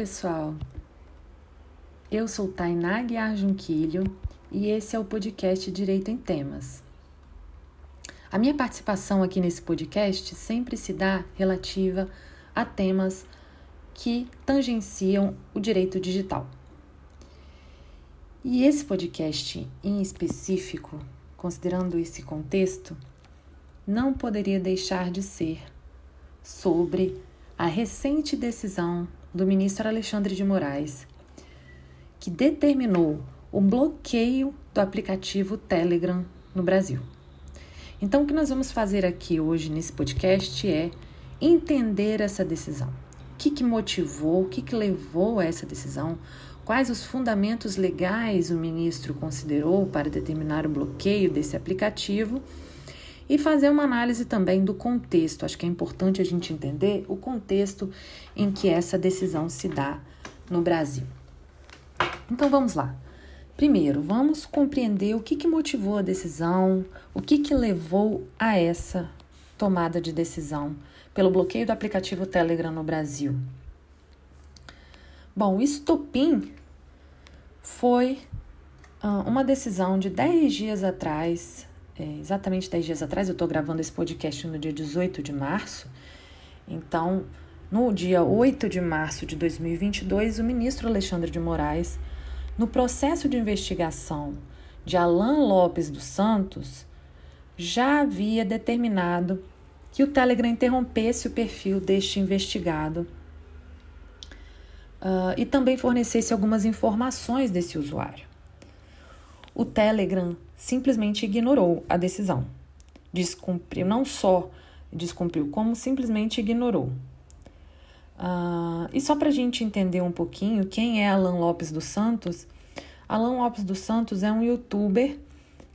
Pessoal! Eu sou Tainá Guiar Junquilho e esse é o podcast Direito em Temas. A minha participação aqui nesse podcast sempre se dá relativa a temas que tangenciam o direito digital. E esse podcast em específico, considerando esse contexto, não poderia deixar de ser sobre a recente decisão do ministro Alexandre de Moraes, que determinou o bloqueio do aplicativo Telegram no Brasil. Então, o que nós vamos fazer aqui hoje nesse podcast é entender essa decisão. O que, que motivou, o que, que levou a essa decisão, quais os fundamentos legais o ministro considerou para determinar o bloqueio desse aplicativo e fazer uma análise também do contexto. Acho que é importante a gente entender o contexto em que essa decisão se dá no Brasil. Então vamos lá. Primeiro, vamos compreender o que, que motivou a decisão, o que, que levou a essa tomada de decisão pelo bloqueio do aplicativo Telegram no Brasil. Bom, o estopim foi uh, uma decisão de 10 dias atrás é, exatamente 10 dias atrás, eu estou gravando esse podcast no dia 18 de março. Então, no dia 8 de março de 2022, o ministro Alexandre de Moraes, no processo de investigação de Alain Lopes dos Santos, já havia determinado que o Telegram interrompesse o perfil deste investigado uh, e também fornecesse algumas informações desse usuário. O Telegram simplesmente ignorou a decisão. Descumpriu, não só descumpriu, como simplesmente ignorou. Uh, e só para a gente entender um pouquinho quem é Alan Lopes dos Santos, Alan Lopes dos Santos é um youtuber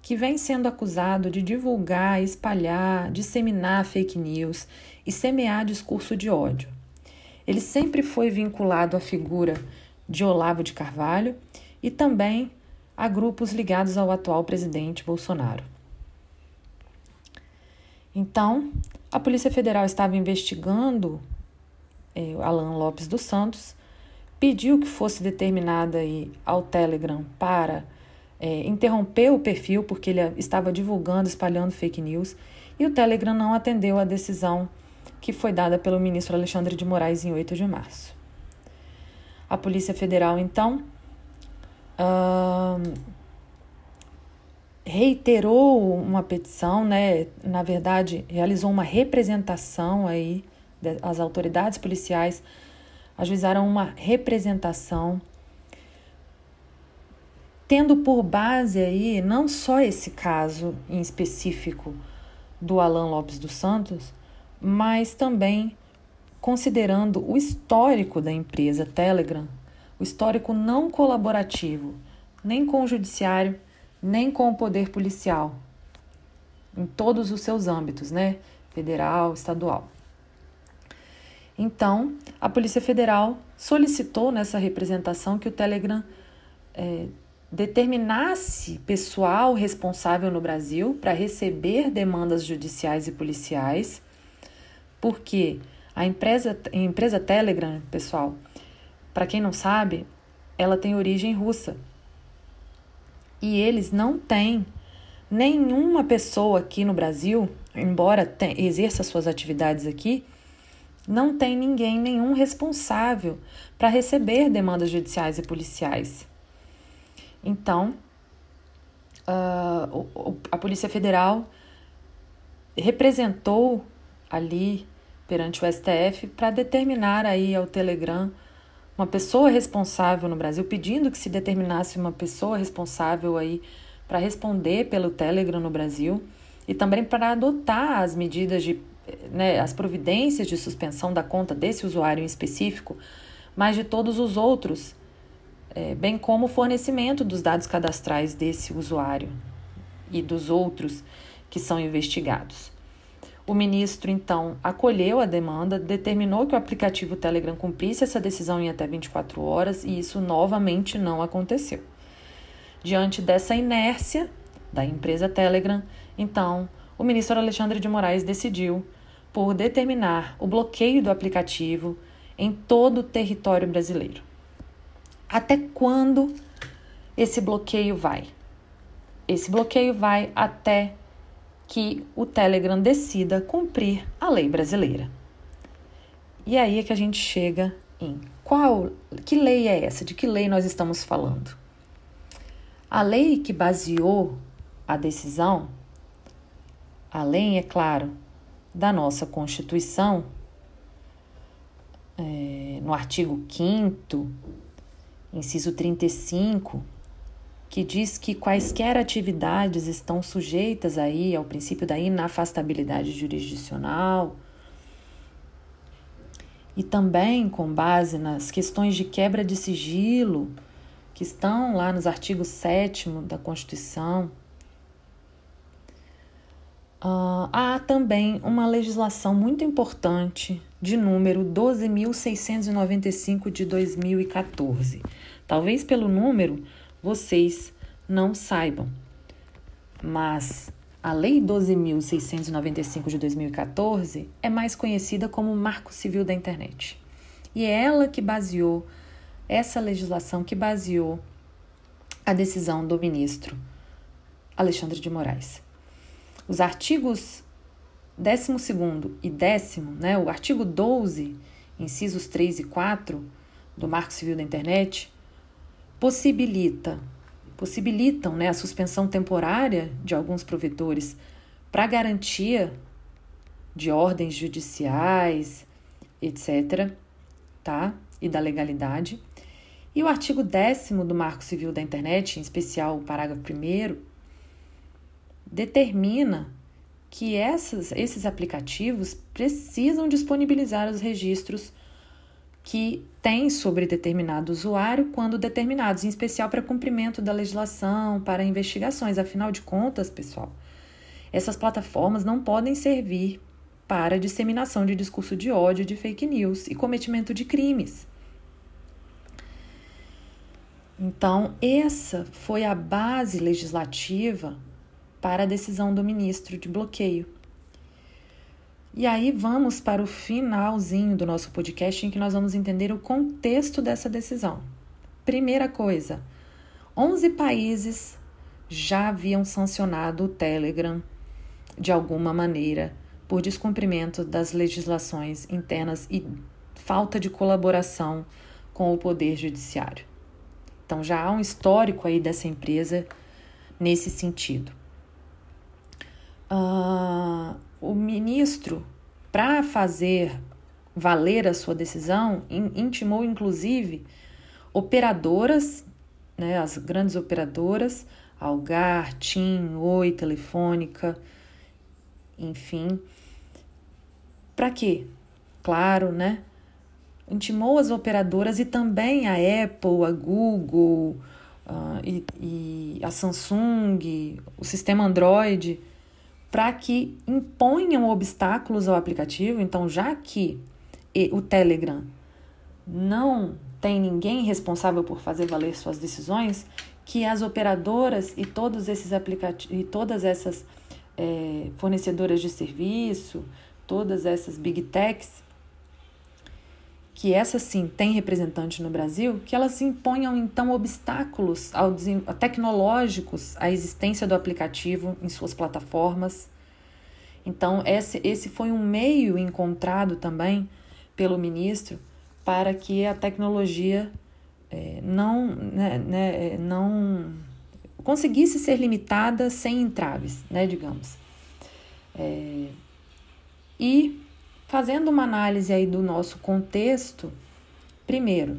que vem sendo acusado de divulgar, espalhar, disseminar fake news e semear discurso de ódio. Ele sempre foi vinculado à figura de Olavo de Carvalho e também a grupos ligados ao atual presidente Bolsonaro. Então, a Polícia Federal estava investigando eh, Alan Lopes dos Santos, pediu que fosse determinada aí ao Telegram para eh, interromper o perfil, porque ele estava divulgando, espalhando fake news, e o Telegram não atendeu à decisão que foi dada pelo ministro Alexandre de Moraes em 8 de março. A Polícia Federal, então, reiterou uma petição, né? Na verdade, realizou uma representação aí, as autoridades policiais ajuizaram uma representação tendo por base aí não só esse caso em específico do Alan Lopes dos Santos, mas também considerando o histórico da empresa Telegram o histórico não colaborativo, nem com o judiciário, nem com o poder policial, em todos os seus âmbitos, né? Federal, estadual. Então, a Polícia Federal solicitou nessa representação que o Telegram é, determinasse pessoal responsável no Brasil para receber demandas judiciais e policiais, porque a empresa, a empresa Telegram, pessoal, para quem não sabe, ela tem origem russa. E eles não têm nenhuma pessoa aqui no Brasil, embora exerça suas atividades aqui, não tem ninguém, nenhum responsável para receber demandas judiciais e policiais. Então, uh, a Polícia Federal representou ali perante o STF para determinar aí ao Telegram uma pessoa responsável no Brasil, pedindo que se determinasse uma pessoa responsável aí para responder pelo Telegram no Brasil e também para adotar as medidas de, né, as providências de suspensão da conta desse usuário em específico, mas de todos os outros, é, bem como o fornecimento dos dados cadastrais desse usuário e dos outros que são investigados. O ministro, então, acolheu a demanda, determinou que o aplicativo Telegram cumprisse essa decisão em até 24 horas e isso novamente não aconteceu. Diante dessa inércia da empresa Telegram, então, o ministro Alexandre de Moraes decidiu por determinar o bloqueio do aplicativo em todo o território brasileiro. Até quando esse bloqueio vai? Esse bloqueio vai até que o Telegram decida cumprir a lei brasileira. E aí é que a gente chega em qual, que lei é essa? De que lei nós estamos falando? A lei que baseou a decisão, além, é claro, da nossa Constituição, é, no artigo 5, inciso 35, que diz que quaisquer atividades estão sujeitas aí ao princípio da inafastabilidade jurisdicional, e também com base nas questões de quebra de sigilo que estão lá nos artigos 7 da Constituição. Uh, há também uma legislação muito importante de número 12.695 de 2014. Talvez pelo número vocês não saibam, mas a Lei 12.695 de 2014 é mais conhecida como Marco Civil da Internet. E é ela que baseou, essa legislação que baseou a decisão do ministro Alexandre de Moraes. Os artigos 12 e 10, né, o artigo 12, incisos 3 e 4 do Marco Civil da Internet, possibilita possibilitam né, a suspensão temporária de alguns provedores para garantia de ordens judiciais, etc., tá? E da legalidade. E o artigo 10 do Marco Civil da Internet, em especial o parágrafo 1, determina que essas, esses aplicativos precisam disponibilizar os registros que tem sobre determinado usuário quando determinados, em especial para cumprimento da legislação, para investigações. Afinal de contas, pessoal, essas plataformas não podem servir para disseminação de discurso de ódio, de fake news e cometimento de crimes. Então, essa foi a base legislativa para a decisão do ministro de bloqueio. E aí vamos para o finalzinho do nosso podcast em que nós vamos entender o contexto dessa decisão. Primeira coisa, 11 países já haviam sancionado o Telegram de alguma maneira por descumprimento das legislações internas e falta de colaboração com o poder judiciário. Então já há um histórico aí dessa empresa nesse sentido. Uh, o ministro, para fazer valer a sua decisão, intimou inclusive operadoras, né, as grandes operadoras, Algar, TIM, Oi, Telefônica, enfim. Para quê? Claro, né? Intimou as operadoras e também a Apple, a Google uh, e, e a Samsung, o sistema Android para que imponham obstáculos ao aplicativo. Então, já que o Telegram não tem ninguém responsável por fazer valer suas decisões, que as operadoras e todos esses aplicativos e todas essas é, fornecedoras de serviço, todas essas big techs, que essas sim têm representante no Brasil, que elas imponham então obstáculos tecnológicos à existência do aplicativo em suas plataformas. Então, esse, esse foi um meio encontrado também pelo ministro para que a tecnologia é, não, né, né, é, não conseguisse ser limitada sem entraves, né, digamos. É, e fazendo uma análise aí do nosso contexto, primeiro,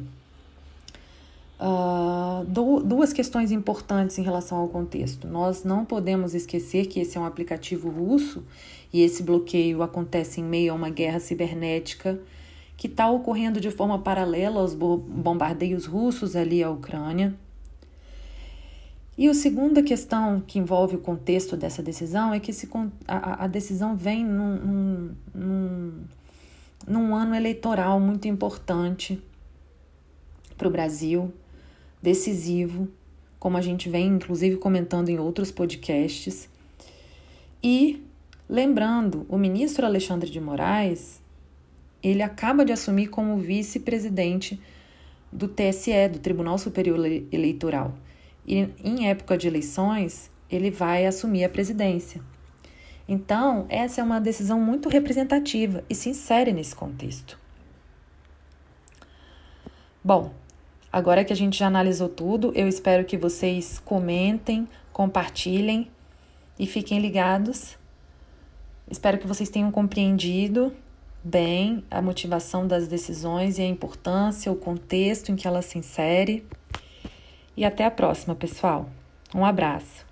Uh, duas questões importantes em relação ao contexto. Nós não podemos esquecer que esse é um aplicativo russo e esse bloqueio acontece em meio a uma guerra cibernética que está ocorrendo de forma paralela aos bombardeios russos ali à Ucrânia. E a segunda questão que envolve o contexto dessa decisão é que esse, a, a decisão vem num, num, num, ano eleitoral muito importante para o Brasil decisivo, como a gente vem inclusive comentando em outros podcasts. E lembrando, o ministro Alexandre de Moraes, ele acaba de assumir como vice-presidente do TSE, do Tribunal Superior Eleitoral. E em época de eleições, ele vai assumir a presidência. Então, essa é uma decisão muito representativa e se insere nesse contexto. Bom, agora que a gente já analisou tudo, eu espero que vocês comentem, compartilhem e fiquem ligados. Espero que vocês tenham compreendido bem a motivação das decisões e a importância, o contexto em que ela se insere. E até a próxima, pessoal. Um abraço.